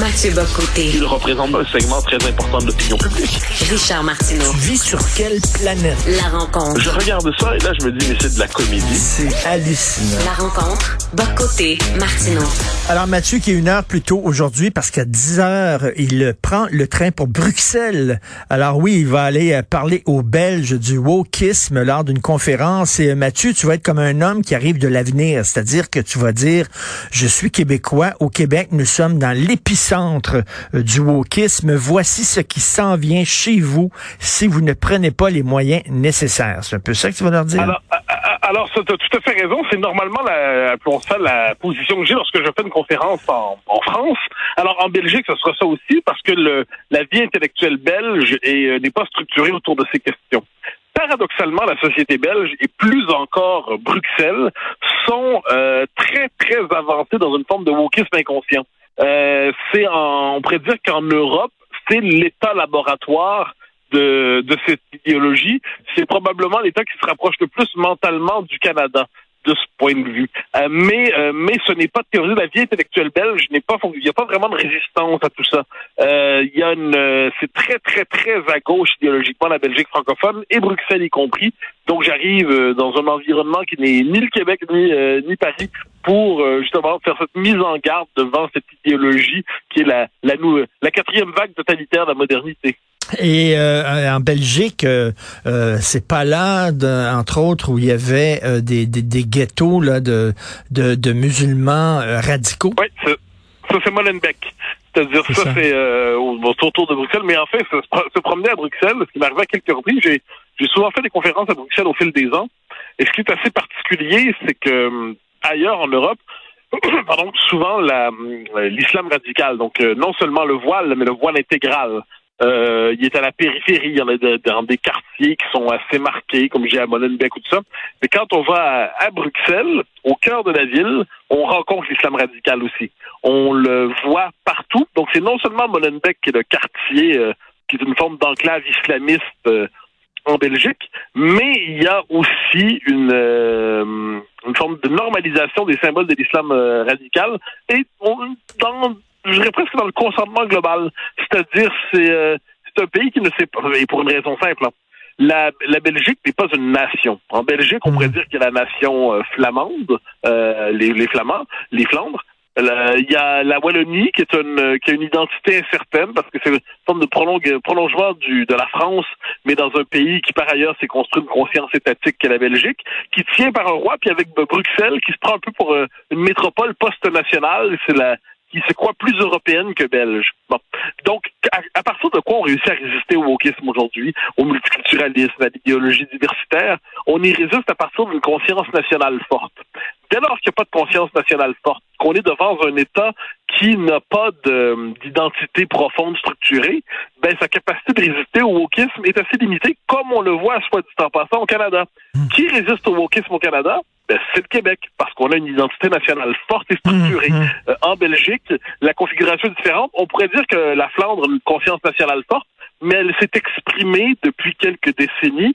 Mathieu Bocoté. Il représente un segment très important de l'opinion publique. Richard Martineau. Tu vis sur quelle planète? La rencontre. Je regarde ça et là, je me dis, mais c'est de la comédie. C'est hallucinant. La rencontre. Bocoté. Martineau. Alors Mathieu qui est une heure plus tôt aujourd'hui parce qu'à 10 heures, il prend le train pour Bruxelles. Alors oui, il va aller euh, parler aux Belges du wokisme lors d'une conférence. Et euh, Mathieu, tu vas être comme un homme qui arrive de l'avenir, c'est-à-dire que tu vas dire, je suis québécois. Au Québec, nous sommes dans l'épicentre euh, du wokisme. Voici ce qui s'en vient chez vous si vous ne prenez pas les moyens nécessaires. C'est un peu ça que tu vas leur dire? Alors, alors tu as tout à fait raison. C'est normalement la, ça la position que j'ai lorsque je fais une conférence en, France. Alors, en Belgique, ce sera ça aussi parce que le, la vie intellectuelle belge n'est pas structurée autour de ces questions paradoxalement, la société belge et plus encore Bruxelles sont euh, très, très avancés dans une forme de wokisme inconscient. Euh, c'est on pourrait dire qu'en Europe, c'est l'état laboratoire de, de cette idéologie. C'est probablement l'état qui se rapproche le plus mentalement du Canada de ce point de vue. Euh, mais euh, mais ce n'est pas théorie de la vie intellectuelle belge, il n'y a pas vraiment de résistance à tout ça. Euh, il y a une c'est très très très à gauche idéologiquement la Belgique francophone et Bruxelles y compris. Donc j'arrive dans un environnement qui n'est ni le Québec ni ni Paris pour justement faire cette mise en garde devant cette idéologie qui est la la, la quatrième vague totalitaire de la modernité. Et euh, en Belgique, euh, euh, c'est pas là, entre autres, où il y avait euh, des, des, des, ghettos là, de, de, de musulmans radicaux. Oui, ça c'est Molenbeek. C'est-à-dire ça, c'est autour de Bruxelles. Mais en fait, se, se promener à Bruxelles, ce qui m'arrive à quelques reprises, j'ai, j'ai souvent fait des conférences à Bruxelles au fil des ans. Et ce qui est assez particulier, c'est que ailleurs en Europe, pardon, souvent la, l'islam radical, donc non seulement le voile, mais le voile intégral. Euh, il est à la périphérie, il y en a dans des quartiers qui sont assez marqués, comme j'ai à Molenbeek ou tout ça. Mais quand on va à, Bruxelles, au cœur de la ville, on rencontre l'islam radical aussi. On le voit partout. Donc c'est non seulement Molenbeek qui est le quartier euh, qui est une forme d'enclave islamiste euh, en Belgique, mais il y a aussi une, une forme de normalisation des symboles de l'islam radical. Et on, dans je dirais presque dans le consentement global. C'est-à-dire, c'est euh, un pays qui ne sait pas, et pour une raison simple, hein. la, la Belgique n'est pas une nation. En Belgique, on pourrait mhm. dire qu'il y a la nation euh, flamande, euh, les, les Flamands, les Flandres. Il y a la Wallonie qui est une qui a une identité incertaine parce que c'est une forme de prolongement du, de la France, mais dans un pays qui par ailleurs s'est construit une conscience étatique qu'est la Belgique, qui tient par un roi, puis avec Bruxelles qui se prend un peu pour une métropole post-nationale. C'est la qui se croit plus européenne que belge. Donc, à, partir de quoi on réussit à résister au wokisme aujourd'hui, au multiculturalisme, à l'idéologie diversitaire? On y résiste à partir d'une conscience nationale forte. Dès lors qu'il n'y a pas de conscience nationale forte, qu'on est devant un État qui n'a pas d'identité profonde structurée, ben sa capacité de résister au wokisme est assez limitée, comme on le voit, soit dit en passant, au Canada. Hmm. Qui résiste au wokisme au Canada? Ben, c'est le Québec, parce qu'on a une identité nationale forte et structurée. Mmh, mmh. Euh, en Belgique, la configuration est différente. On pourrait dire que la Flandre a une conscience nationale forte, mais elle s'est exprimée depuis quelques décennies.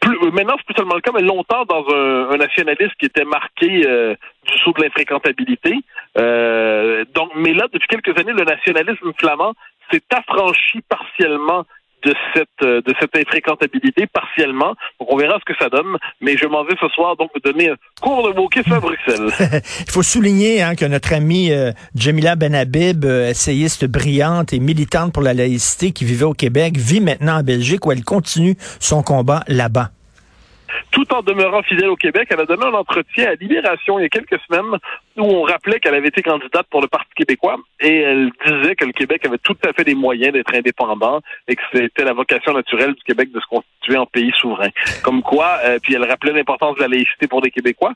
Plus, euh, maintenant, c'est plus seulement le cas, mais longtemps dans un, un nationalisme qui était marqué euh, du saut de l'infréquentabilité. Donc, mais là, depuis quelques années, le nationalisme flamand s'est affranchi partiellement de cette euh, de cette infréquentabilité partiellement. Donc on verra ce que ça donne. Mais je m'en vais ce soir donc donner un cours de bouquet à Bruxelles. Il faut souligner hein, que notre amie euh, Jamila Benhabib, euh, essayiste brillante et militante pour la laïcité qui vivait au Québec, vit maintenant en Belgique où elle continue son combat là-bas tout en demeurant fidèle au Québec. Elle a donné un entretien à Libération il y a quelques semaines où on rappelait qu'elle avait été candidate pour le Parti québécois et elle disait que le Québec avait tout à fait les moyens d'être indépendant et que c'était la vocation naturelle du Québec de se constituer en pays souverain. Comme quoi, euh, puis elle rappelait l'importance de la laïcité pour les Québécois.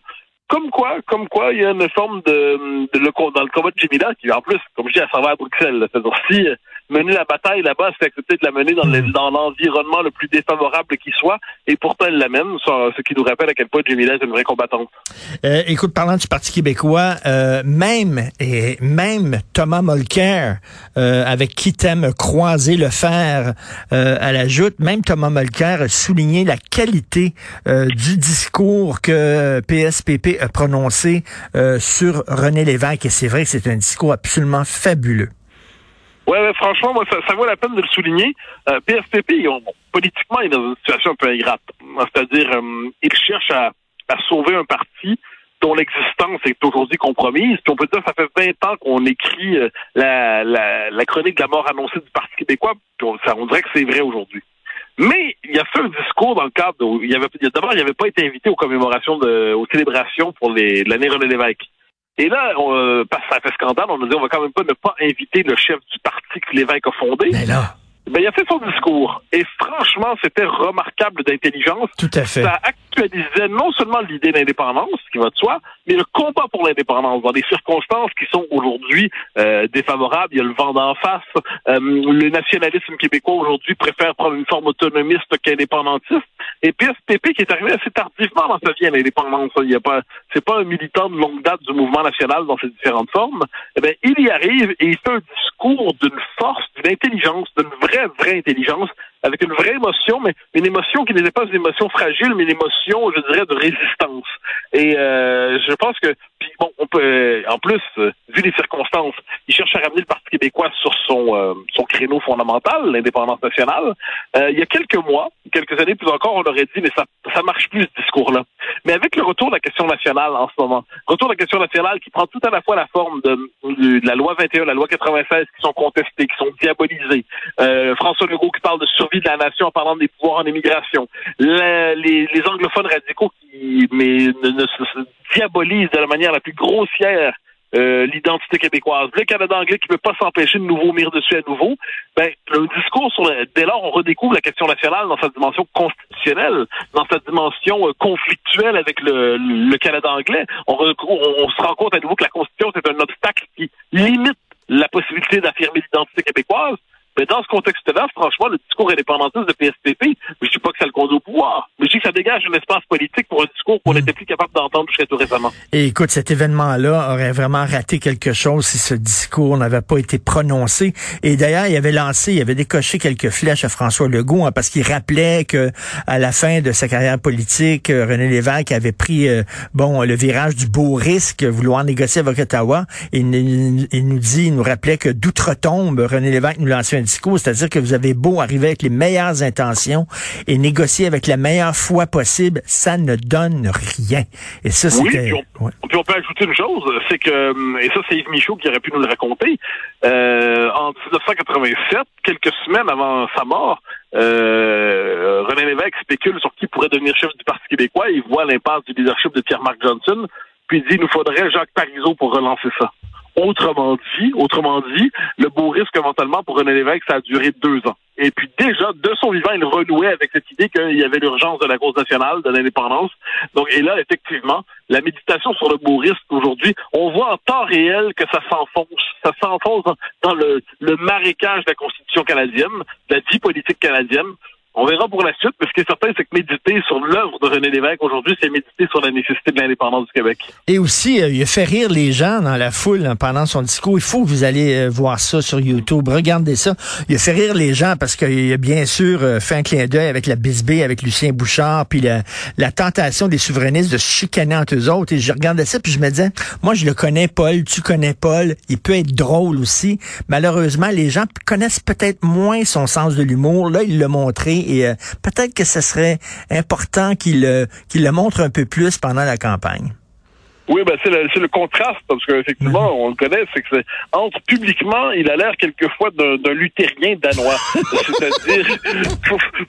Comme quoi, comme quoi, il y a une forme de, de le, dans le combat de Jimila, qui en plus, comme je dis, elle s'en va à Bruxelles. C'est-à-dire si mener la bataille là-bas, c'est accepter de la mener dans, hmm. dans l'environnement le plus défavorable qui soit, et pourtant elle l'amène, ce qui nous rappelle à quel point Jimmy est une vraie combattante. Euh, écoute, parlant du Parti québécois, euh, même et même Thomas Mulcair, euh, avec qui t'aimes croiser le fer euh, à la joute, même Thomas Mulcair a souligné la qualité euh, du discours que PSPP a prononcé sur René Lévesque, et c'est vrai que c'est un discours absolument fabuleux. Ouais, franchement, moi, ça, vaut la peine de le souligner. Euh, politiquement, il est dans une situation un peu ingrate. C'est-à-dire, euh, il cherche à, sauver un parti dont l'existence est aujourd'hui compromise. Puis on peut dire ça fait 20 ans qu'on écrit euh, la, chronique de la mort annoncée du Parti québécois. Puis on, ça, on dirait que c'est vrai aujourd'hui. Mais il a fait un discours dans le cadre où d'abord il n'avait pas été invité aux commémorations aux célébrations pour l'année René Lévesque. Et là, on, euh, parce que ça fait scandale, on a dit on va quand même pas ne pas inviter le chef du parti que l'évêque a fondé. Mais là. Ben, il a fait son discours. Et franchement, c'était remarquable d'intelligence. Tout à fait. Ça actualisait non seulement l'idée d'indépendance, qui va de soi, mais le combat pour l'indépendance dans des circonstances qui sont aujourd'hui euh, défavorables. Il y a le vent d'en face. Euh, le nationalisme québécois aujourd'hui préfère prendre une forme autonomiste qu'indépendantiste. Et PSPP qui est arrivé assez tardivement dans sa vie à l'indépendance. Il y a pas, c'est pas un militant de longue date du mouvement national dans ses différentes formes. Eh bien, il y arrive et il fait un discours d'une force, d'une intelligence, d'une vraie, vraie intelligence avec une vraie émotion, mais une émotion qui n'était pas une émotion fragile, mais une émotion, je dirais, de résistance. Et euh, je pense que, puis bon, on peut, en plus, euh, vu les circonstances, il cherche à ramener le Parti québécois sur son euh, son créneau fondamental, l'indépendance nationale. Euh, il y a quelques mois, quelques années plus encore, on aurait dit, mais ça ça marche plus ce discours-là. Mais avec le retour de la question nationale en ce moment, retour de la question nationale qui prend tout à la fois la forme de, de, la loi 21, la loi 96 qui sont contestées, qui sont diabolisées. François Legault qui parle de survie de la nation en parlant des pouvoirs en immigration. Les, les, anglophones radicaux qui mais ne, se diabolisent de la manière la plus grossière euh, l'identité québécoise. Le Canada anglais qui ne peut pas s'empêcher de nous vomir dessus à nouveau. Ben, le discours sur le, dès lors, on redécouvre la question nationale dans sa dimension constitutionnelle, dans sa dimension euh, conflictuelle avec le, le Canada anglais. On, on, se rend compte à nouveau que la Constitution, c'est un obstacle qui limite la possibilité d'affirmer l'identité québécoise. Mais dans ce contexte-là, franchement, le discours indépendantiste de PSPP, je ne dis pas que ça le conduit au pouvoir, mais je dis que ça dégage un espace politique pour un discours qu'on n'était hmm. plus capable d'entendre jusqu'à tout récemment. Et écoute, cet événement-là aurait vraiment raté quelque chose si ce discours n'avait pas été prononcé. Et d'ailleurs, il avait lancé, il avait décoché quelques flèches à François Legault hein, parce qu'il rappelait que à la fin de sa carrière politique, euh, René Lévesque avait pris euh, bon le virage du beau risque, vouloir négocier avec Ottawa. Et il, il nous dit, il nous rappelait que d'outre-tombe, René Lévesque nous lançait un c'est-à-dire que vous avez beau arriver avec les meilleures intentions et négocier avec la meilleure foi possible, ça ne donne rien. Et ça, c'était... Oui, puis, on, peut ajouter une chose, c'est que, et ça c'est Yves Michaud qui aurait pu nous le raconter, euh, en 1987, quelques semaines avant sa mort, euh, René Lévesque spécule sur qui pourrait devenir chef du Parti québécois. Il voit l'impasse du leadership de Pierre-Marc Johnson, puis il dit, il nous faudrait Jacques Parizeau pour relancer ça. Autrement dit, autrement dit, le beau risque éventuellement pour René Lévesque, ça a duré deux ans. Et puis déjà, de son vivant, il renouait avec cette idée qu'il y avait l'urgence de la cause nationale, de l'indépendance. Donc, et là, effectivement, la méditation sur le beau risque aujourd'hui, on voit en temps réel que ça s'enfonce. Ça s'enfonce dans, le, le marécage de la Constitution canadienne, de la vie politique canadienne. On verra pour la suite, mais ce qui est certain, c'est que méditer sur l'œuvre de René Lévesque aujourd'hui, c'est méditer sur la nécessité de l'indépendance du Québec. Et aussi, euh, il a fait rire les gens dans la foule hein, pendant son discours. Il faut que vous allez euh, voir ça sur YouTube. Regardez ça. Il a fait rire les gens parce qu'il a bien sûr euh, fait un clin d'œil avec la bisbée, avec Lucien Bouchard, puis la, la, tentation des souverainistes de chicaner entre eux autres. Et je regardais ça, puis je me disais, moi, je le connais, Paul, tu connais Paul. Il peut être drôle aussi. Malheureusement, les gens connaissent peut-être moins son sens de l'humour. Là, il l'a montré et euh, peut-être que ce serait important qu'il euh, qu'il le montre un peu plus pendant la campagne. Oui, ben c'est le, le, contraste, parce qu'effectivement, mhm. on le connaît, c'est que entre publiquement, il a l'air quelquefois d'un luthérien danois. C'est-à-dire,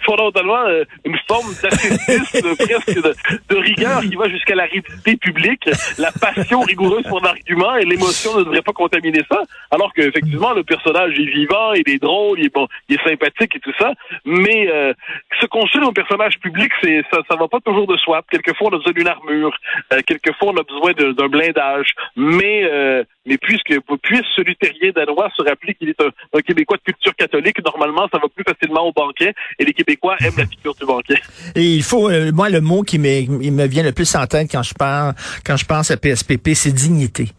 fondamentalement, euh, une forme d'ascétisme, presque de, de, rigueur qui va jusqu'à la rigidité publique, la passion rigoureuse pour l'argument et l'émotion ne devrait pas contaminer ça. Alors qu'effectivement, le personnage est vivant, il est drôle, il est bon, il est sympathique et tout ça. Mais euh, se construire un personnage public, c'est ça, ça va pas toujours de soi. Quelquefois, on a besoin d'une armure. Euh, quelquefois, on a besoin d'un blindage. Mais euh, mais puisque puisse ce luthérien danois se rappeler qu'il est un, Québécois de culture catholique, normalement, ça va plus facilement au banquet et les Québécois aiment la figure du banquet. Et il faut, euh, moi, le mot qui me, il vient le plus en tête quand je parle, quand je pense à PSPP, c'est dignité.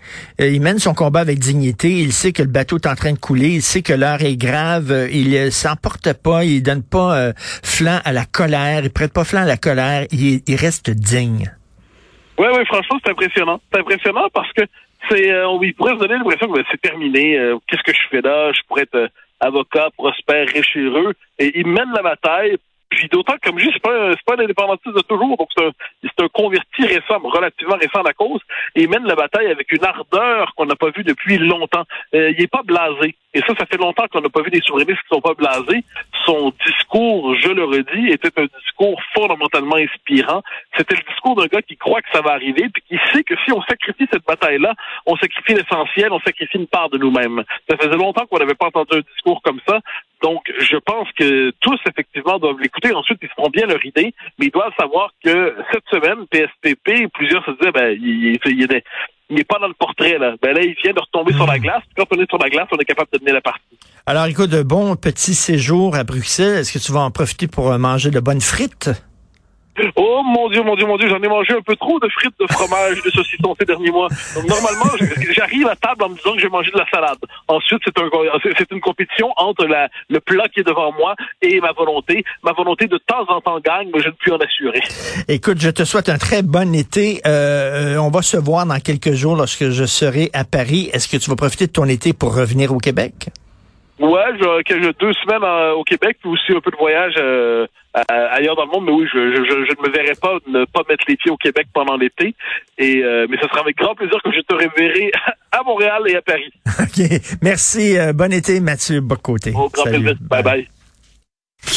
Euh, il mène son combat avec dignité. Il sait que le bateau est en train de couler. Il sait que l'heure est grave. Il s'emporte pas. Il donne pas flanc à la colère. Il prête pas flanc à la colère. il reste digne. Oui, oui, franchement, c'est impressionnant. C'est impressionnant parce que c'est, euh, on pourrait se donner l'impression que ben, c'est terminé. euh, Qu'est-ce que je fais là? Je pourrais être euh, avocat, prospère, riche et heureux. Et il mène la bataille. Puis d'autant comme je dis, c'est pas, c'est pas un indépendantiste de toujours, donc c'est un, c'est un converti récent, relativement récent à cause, et il mène la bataille avec une ardeur qu'on n'a pas vue depuis longtemps. Euh, il est pas blasé. Et ça, ça fait longtemps qu'on n'a pas vu des souverainistes qui sont pas blasés. Son discours, je le redis, était un discours fondamentalement inspirant. C'était le discours d'un gars qui croit que ça va arriver, puis qui sait que si on sacrifie cette bataille-là, on sacrifie l'essentiel, on sacrifie une part de nous-mêmes. Ça faisait longtemps qu'on n'avait pas entendu un discours comme ça. Donc, je pense que tous, effectivement, doivent l'écouter. Ensuite, ils feront bien leur idée, mais ils doivent savoir que cette semaine, PSPP, plusieurs se disaient, ben, il, il, il est- il n'est pas dans le portrait, là. Ben là, il vient de retomber sur la glace. Puis quand on est sur la glace, on est capable de tenir la partie. Alors, écoute, de bon petit séjour à Bruxelles. Est-ce que tu vas en profiter pour euh, manger de bonnes frites? Oh mon Dieu, mon Dieu, mon Dieu, j'en ai mangé un peu trop de frites, de fromage, de saucisson ces derniers mois. Normalement, j'arrive à table en me disant que je vais manger de la salade. Ensuite, c'est un, c'est une compétition entre le plat qui est devant moi et ma volonté. Ma volonté de temps en temps gagne, mais je ne puis en assurer. Écoute, je te souhaite un très bon été. Euh, on va se voir dans quelques jours lorsque je serai à Paris. Est-ce que tu vas profiter de ton été pour revenir au Québec? Ouais, j'ai deux semaines euh, au Québec, puis aussi un peu de voyage euh, ailleurs dans le monde. Mais oui, je, je, je, je ne me verrai pas ne pas mettre les pieds au Québec pendant l'été. Et euh, mais ce sera avec grand plaisir que je te reverrai à Montréal et à Paris. OK. Merci. bon été, Mathieu Bocoté. Au grand Salut. plaisir. Bye bye.